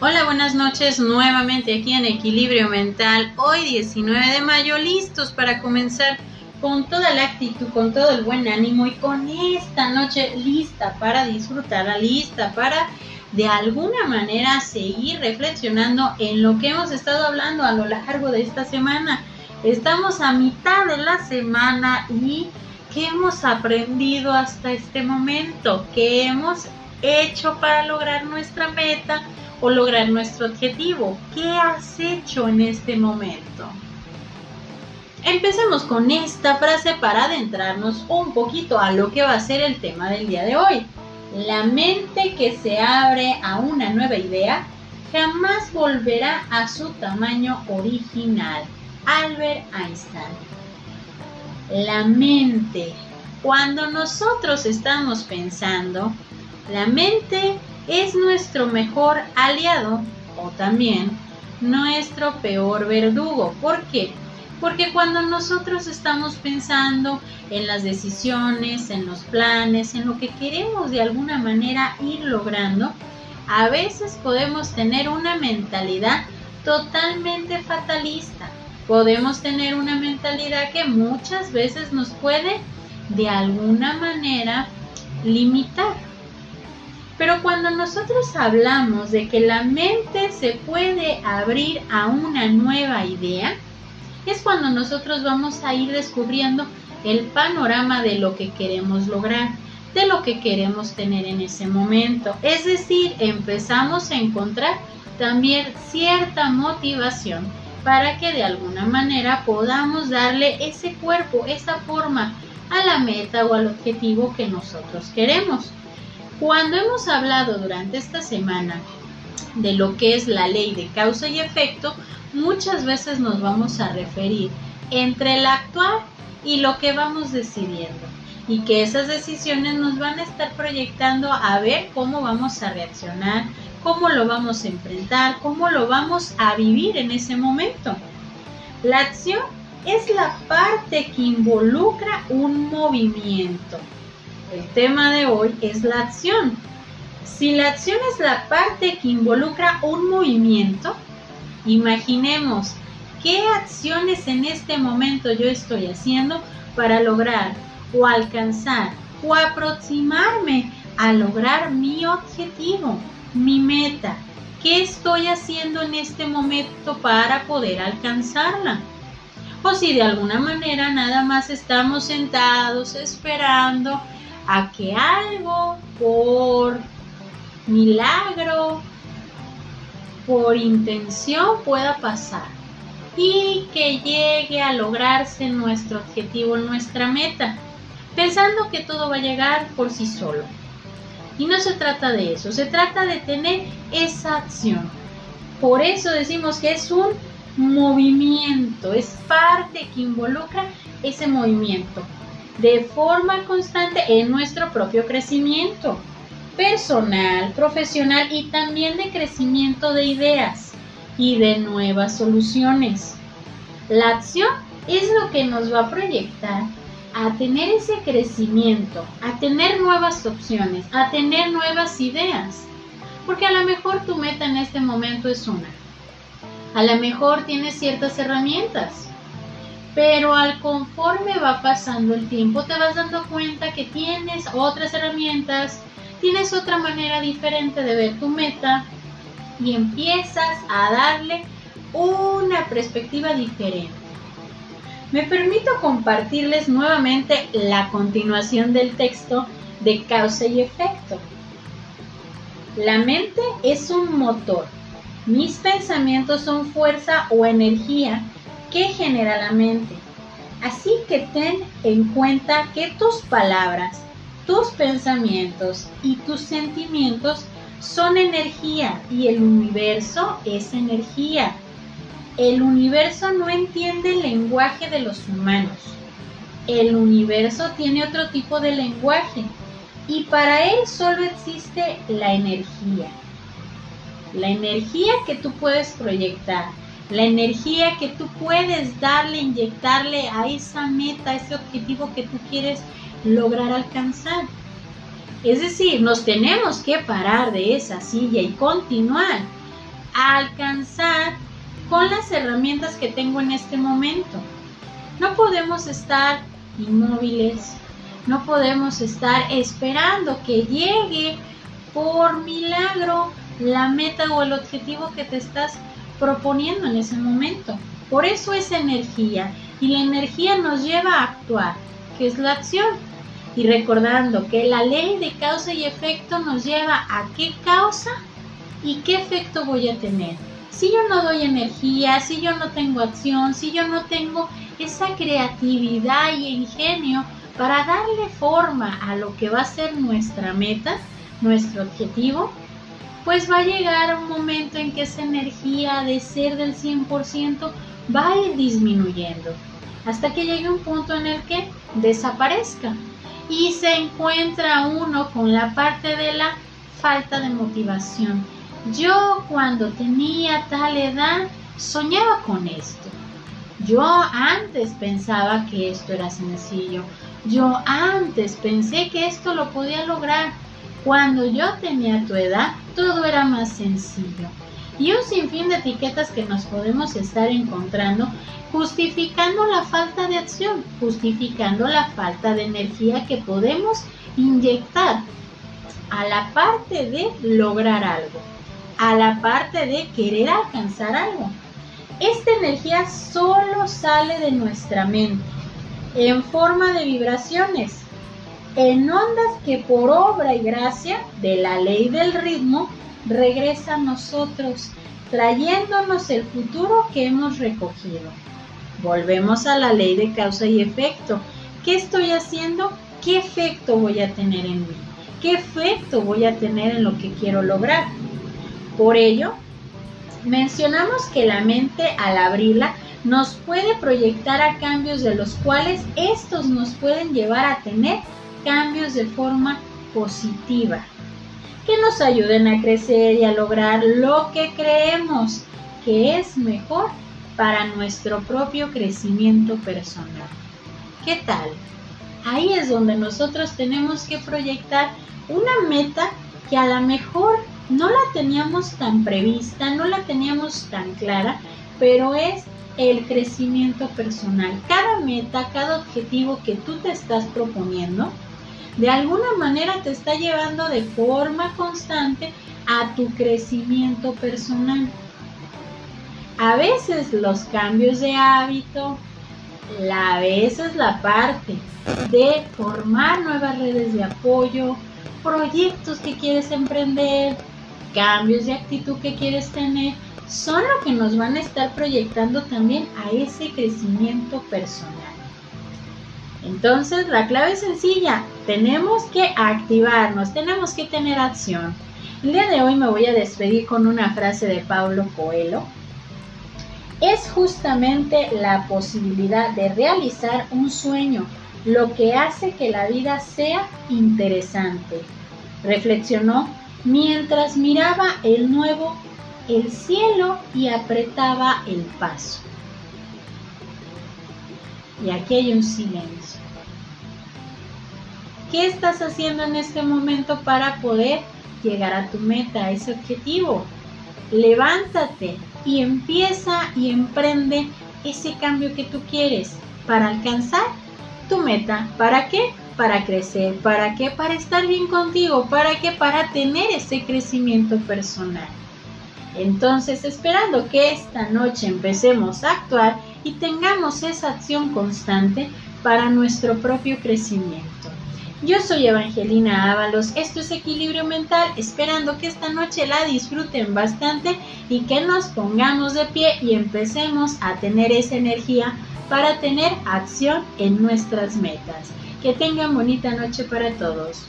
Hola, buenas noches nuevamente aquí en Equilibrio Mental. Hoy 19 de mayo, listos para comenzar con toda la actitud, con todo el buen ánimo y con esta noche lista para disfrutarla, lista para de alguna manera seguir reflexionando en lo que hemos estado hablando a lo largo de esta semana. Estamos a mitad de la semana y ¿qué hemos aprendido hasta este momento? ¿Qué hemos hecho para lograr nuestra meta? o lograr nuestro objetivo. ¿Qué has hecho en este momento? Empecemos con esta frase para adentrarnos un poquito a lo que va a ser el tema del día de hoy. La mente que se abre a una nueva idea jamás volverá a su tamaño original. Albert Einstein. La mente. Cuando nosotros estamos pensando, la mente es nuestro mejor aliado o también nuestro peor verdugo. ¿Por qué? Porque cuando nosotros estamos pensando en las decisiones, en los planes, en lo que queremos de alguna manera ir logrando, a veces podemos tener una mentalidad totalmente fatalista. Podemos tener una mentalidad que muchas veces nos puede de alguna manera limitar. Pero cuando nosotros hablamos de que la mente se puede abrir a una nueva idea, es cuando nosotros vamos a ir descubriendo el panorama de lo que queremos lograr, de lo que queremos tener en ese momento. Es decir, empezamos a encontrar también cierta motivación para que de alguna manera podamos darle ese cuerpo, esa forma a la meta o al objetivo que nosotros queremos. Cuando hemos hablado durante esta semana de lo que es la ley de causa y efecto, muchas veces nos vamos a referir entre el actuar y lo que vamos decidiendo y que esas decisiones nos van a estar proyectando a ver cómo vamos a reaccionar, cómo lo vamos a enfrentar, cómo lo vamos a vivir en ese momento. La acción es la parte que involucra un movimiento el tema de hoy es la acción. Si la acción es la parte que involucra un movimiento, imaginemos qué acciones en este momento yo estoy haciendo para lograr o alcanzar o aproximarme a lograr mi objetivo, mi meta. ¿Qué estoy haciendo en este momento para poder alcanzarla? O si de alguna manera nada más estamos sentados esperando a que algo por milagro, por intención pueda pasar y que llegue a lograrse nuestro objetivo, nuestra meta, pensando que todo va a llegar por sí solo. Y no se trata de eso, se trata de tener esa acción. Por eso decimos que es un movimiento, es parte que involucra ese movimiento de forma constante en nuestro propio crecimiento personal, profesional y también de crecimiento de ideas y de nuevas soluciones. La acción es lo que nos va a proyectar a tener ese crecimiento, a tener nuevas opciones, a tener nuevas ideas. Porque a lo mejor tu meta en este momento es una. A lo mejor tienes ciertas herramientas, pero al conforme va pasando el tiempo te vas dando cuenta que tienes otras herramientas, tienes otra manera diferente de ver tu meta y empiezas a darle una perspectiva diferente. Me permito compartirles nuevamente la continuación del texto de causa y efecto. La mente es un motor. Mis pensamientos son fuerza o energía que genera la mente. Así que ten en cuenta que tus palabras, tus pensamientos y tus sentimientos son energía y el universo es energía. El universo no entiende el lenguaje de los humanos. El universo tiene otro tipo de lenguaje y para él solo existe la energía. La energía que tú puedes proyectar la energía que tú puedes darle, inyectarle a esa meta, a ese objetivo que tú quieres lograr alcanzar. Es decir, nos tenemos que parar de esa silla y continuar alcanzar con las herramientas que tengo en este momento. No podemos estar inmóviles, no podemos estar esperando que llegue por milagro la meta o el objetivo que te estás proponiendo en ese momento. Por eso es energía y la energía nos lleva a actuar, que es la acción. Y recordando que la ley de causa y efecto nos lleva a qué causa y qué efecto voy a tener. Si yo no doy energía, si yo no tengo acción, si yo no tengo esa creatividad y ingenio para darle forma a lo que va a ser nuestra meta, nuestro objetivo, pues va a llegar un momento en que esa energía de ser del 100% va a ir disminuyendo hasta que llegue un punto en el que desaparezca y se encuentra uno con la parte de la falta de motivación. Yo cuando tenía tal edad soñaba con esto. Yo antes pensaba que esto era sencillo. Yo antes pensé que esto lo podía lograr. Cuando yo tenía tu edad, todo era más sencillo. Y un sinfín de etiquetas que nos podemos estar encontrando justificando la falta de acción, justificando la falta de energía que podemos inyectar a la parte de lograr algo, a la parte de querer alcanzar algo. Esta energía solo sale de nuestra mente en forma de vibraciones, en ondas que por obra y gracia de la ley del ritmo regresa a nosotros, trayéndonos el futuro que hemos recogido. Volvemos a la ley de causa y efecto. ¿Qué estoy haciendo? ¿Qué efecto voy a tener en mí? ¿Qué efecto voy a tener en lo que quiero lograr? Por ello, mencionamos que la mente al abrirla nos puede proyectar a cambios de los cuales estos nos pueden llevar a tener cambios de forma positiva que nos ayuden a crecer y a lograr lo que creemos que es mejor para nuestro propio crecimiento personal. ¿Qué tal? Ahí es donde nosotros tenemos que proyectar una meta que a lo mejor no la teníamos tan prevista, no la teníamos tan clara, pero es el crecimiento personal. Cada meta, cada objetivo que tú te estás proponiendo, de alguna manera te está llevando de forma constante a tu crecimiento personal. A veces los cambios de hábito, a veces la parte de formar nuevas redes de apoyo, proyectos que quieres emprender, cambios de actitud que quieres tener, son lo que nos van a estar proyectando también a ese crecimiento personal. Entonces, la clave es sencilla. Tenemos que activarnos, tenemos que tener acción. El día de hoy me voy a despedir con una frase de Pablo Coelho. Es justamente la posibilidad de realizar un sueño lo que hace que la vida sea interesante. Reflexionó mientras miraba el nuevo el cielo y apretaba el paso. Y aquí hay un silencio. ¿Qué estás haciendo en este momento para poder llegar a tu meta, a ese objetivo? Levántate y empieza y emprende ese cambio que tú quieres para alcanzar tu meta. ¿Para qué? Para crecer. ¿Para qué? Para estar bien contigo. ¿Para qué? Para tener ese crecimiento personal. Entonces, esperando que esta noche empecemos a actuar y tengamos esa acción constante para nuestro propio crecimiento. Yo soy Evangelina Ábalos, esto es Equilibrio Mental, esperando que esta noche la disfruten bastante y que nos pongamos de pie y empecemos a tener esa energía para tener acción en nuestras metas. Que tengan bonita noche para todos.